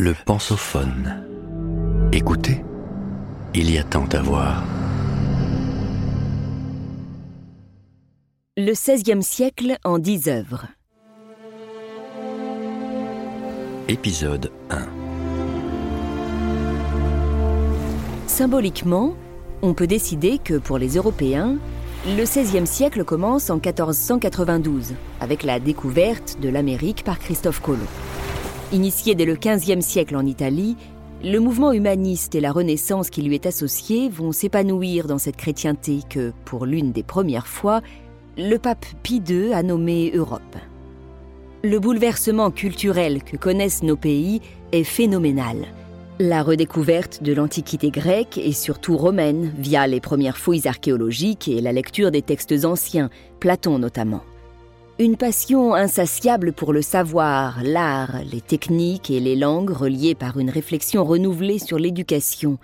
Le pensophone. Écoutez, il y a tant à voir. Le XVIe siècle en dix œuvres. Épisode 1. Symboliquement, on peut décider que pour les Européens, le XVIe siècle commence en 1492, avec la découverte de l'Amérique par Christophe Colomb. Initié dès le XVe siècle en Italie, le mouvement humaniste et la Renaissance qui lui est associé vont s'épanouir dans cette chrétienté que, pour l'une des premières fois, le pape Pie II a nommé Europe. Le bouleversement culturel que connaissent nos pays est phénoménal. La redécouverte de l'Antiquité grecque et surtout romaine via les premières fouilles archéologiques et la lecture des textes anciens, Platon notamment. Une passion insatiable pour le savoir, l'art, les techniques et les langues reliées par une réflexion renouvelée sur l'éducation.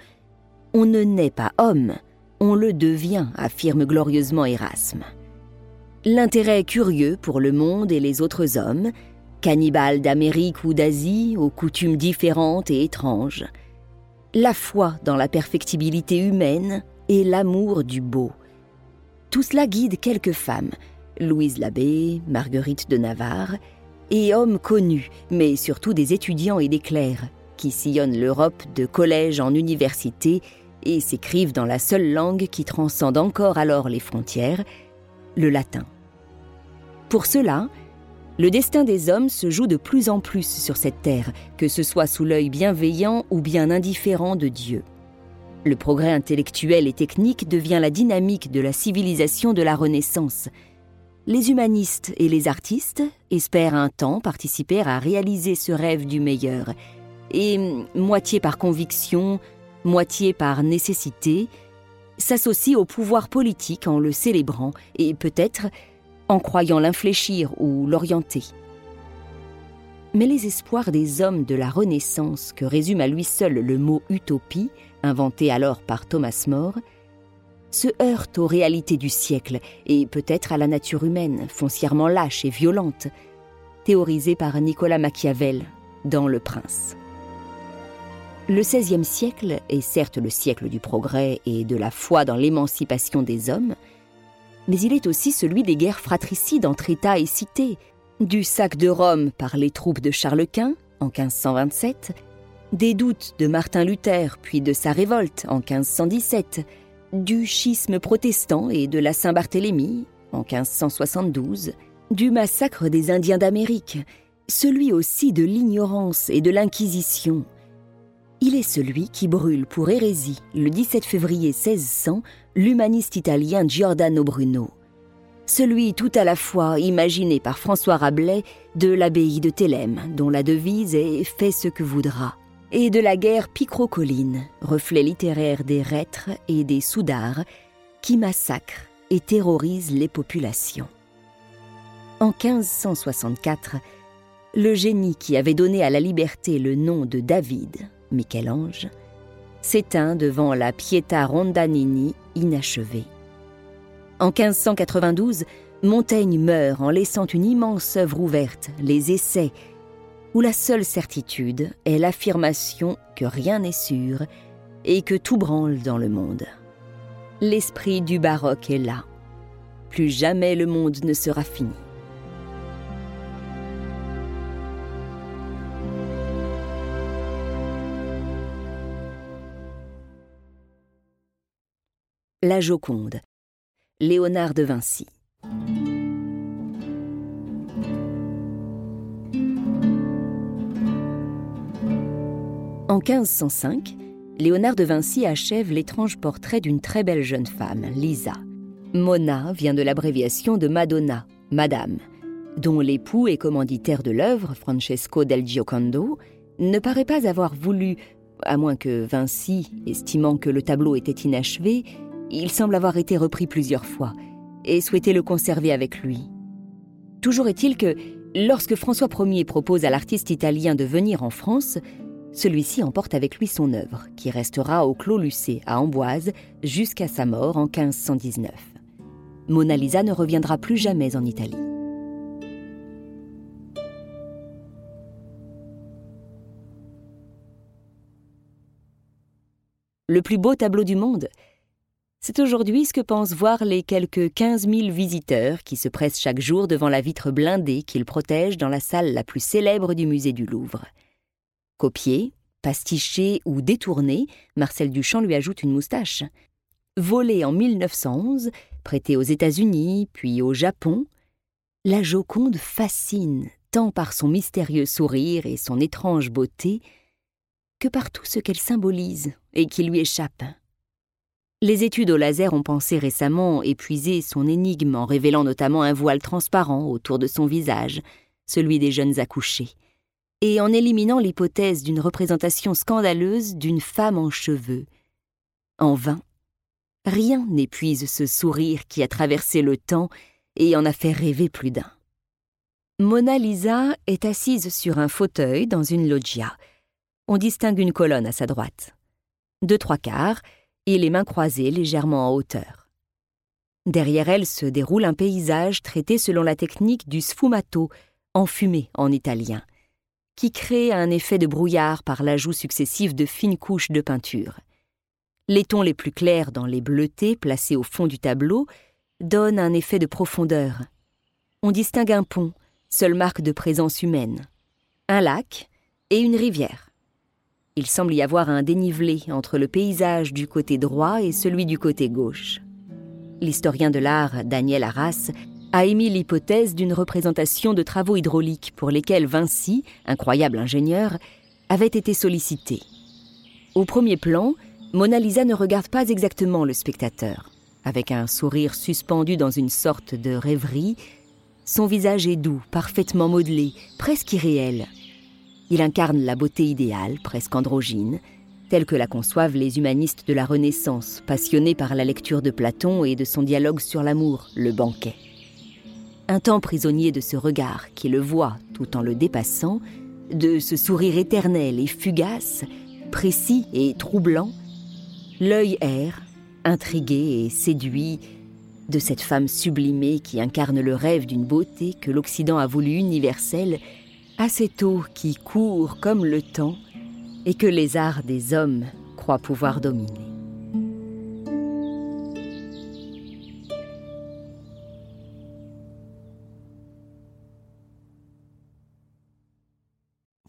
On ne naît pas homme, on le devient, affirme glorieusement Erasme. L'intérêt curieux pour le monde et les autres hommes, cannibales d'Amérique ou d'Asie, aux coutumes différentes et étranges. La foi dans la perfectibilité humaine et l'amour du beau. Tout cela guide quelques femmes, Louise Labbé, Marguerite de Navarre, et hommes connus, mais surtout des étudiants et des clercs, qui sillonnent l'Europe de collège en université et s'écrivent dans la seule langue qui transcende encore alors les frontières, le latin. Pour cela, le destin des hommes se joue de plus en plus sur cette terre, que ce soit sous l'œil bienveillant ou bien indifférent de Dieu. Le progrès intellectuel et technique devient la dynamique de la civilisation de la Renaissance. Les humanistes et les artistes espèrent un temps participer à réaliser ce rêve du meilleur, et, moitié par conviction, moitié par nécessité, s'associent au pouvoir politique en le célébrant et peut-être en croyant l'infléchir ou l'orienter. Mais les espoirs des hommes de la Renaissance, que résume à lui seul le mot utopie, inventé alors par Thomas More, se heurtent aux réalités du siècle et peut-être à la nature humaine, foncièrement lâche et violente, théorisée par Nicolas Machiavel dans Le Prince. Le XVIe siècle est certes le siècle du progrès et de la foi dans l'émancipation des hommes, mais il est aussi celui des guerres fratricides entre États et cités, du sac de Rome par les troupes de Charles Quint en 1527, des doutes de Martin Luther puis de sa révolte en 1517, du schisme protestant et de la Saint-Barthélemy en 1572, du massacre des Indiens d'Amérique, celui aussi de l'ignorance et de l'Inquisition. Il est celui qui brûle pour hérésie, le 17 février 1600, l'humaniste italien Giordano Bruno. Celui tout à la fois imaginé par François Rabelais de l'abbaye de Thélème, dont la devise est Fais ce que voudra, et de la guerre picrocolline, reflet littéraire des reîtres et des soudards, qui massacrent et terrorisent les populations. En 1564, le génie qui avait donné à la liberté le nom de David, Michel-Ange, s'éteint devant la Pietà Rondanini inachevée. En 1592, Montaigne meurt en laissant une immense œuvre ouverte, les Essais, où la seule certitude est l'affirmation que rien n'est sûr et que tout branle dans le monde. L'esprit du baroque est là. Plus jamais le monde ne sera fini. La Joconde. Léonard de Vinci. En 1505, Léonard de Vinci achève l'étrange portrait d'une très belle jeune femme, Lisa. Mona vient de l'abréviation de Madonna, Madame, dont l'époux et commanditaire de l'œuvre, Francesco del Giocondo, ne paraît pas avoir voulu, à moins que Vinci, estimant que le tableau était inachevé, il semble avoir été repris plusieurs fois et souhaitait le conserver avec lui. Toujours est-il que, lorsque François Ier propose à l'artiste italien de venir en France, celui-ci emporte avec lui son œuvre, qui restera au Clos Lucé à Amboise jusqu'à sa mort en 1519. Mona Lisa ne reviendra plus jamais en Italie. le plus beau tableau du monde. C'est aujourd'hui ce que pensent voir les quelques 15 000 visiteurs qui se pressent chaque jour devant la vitre blindée qu'ils protègent dans la salle la plus célèbre du musée du Louvre. Copié, pastiché ou détourné, Marcel Duchamp lui ajoute une moustache. Volé en 1911, prêté aux États-Unis, puis au Japon, la Joconde fascine tant par son mystérieux sourire et son étrange beauté que par tout ce qu'elle symbolise et qui lui échappe. Les études au laser ont pensé récemment épuiser son énigme en révélant notamment un voile transparent autour de son visage, celui des jeunes accouchés, et en éliminant l'hypothèse d'une représentation scandaleuse d'une femme en cheveux. En vain, rien n'épuise ce sourire qui a traversé le temps et en a fait rêver plus d'un. Mona Lisa est assise sur un fauteuil dans une loggia. On distingue une colonne à sa droite. Deux trois quarts, et les mains croisées légèrement en hauteur. Derrière elle se déroule un paysage traité selon la technique du sfumato, enfumé en italien, qui crée un effet de brouillard par l'ajout successif de fines couches de peinture. Les tons les plus clairs dans les bleutés placés au fond du tableau donnent un effet de profondeur. On distingue un pont, seule marque de présence humaine, un lac et une rivière. Il semble y avoir un dénivelé entre le paysage du côté droit et celui du côté gauche. L'historien de l'art Daniel Arras a émis l'hypothèse d'une représentation de travaux hydrauliques pour lesquels Vinci, incroyable ingénieur, avait été sollicité. Au premier plan, Mona Lisa ne regarde pas exactement le spectateur. Avec un sourire suspendu dans une sorte de rêverie, son visage est doux, parfaitement modelé, presque irréel. Il incarne la beauté idéale, presque androgyne, telle que la conçoivent les humanistes de la Renaissance, passionnés par la lecture de Platon et de son dialogue sur l'amour, le banquet. Un temps prisonnier de ce regard qui le voit tout en le dépassant, de ce sourire éternel et fugace, précis et troublant, l'œil erre, intrigué et séduit, de cette femme sublimée qui incarne le rêve d'une beauté que l'Occident a voulu universelle assez tôt qui court comme le temps et que les arts des hommes croient pouvoir dominer.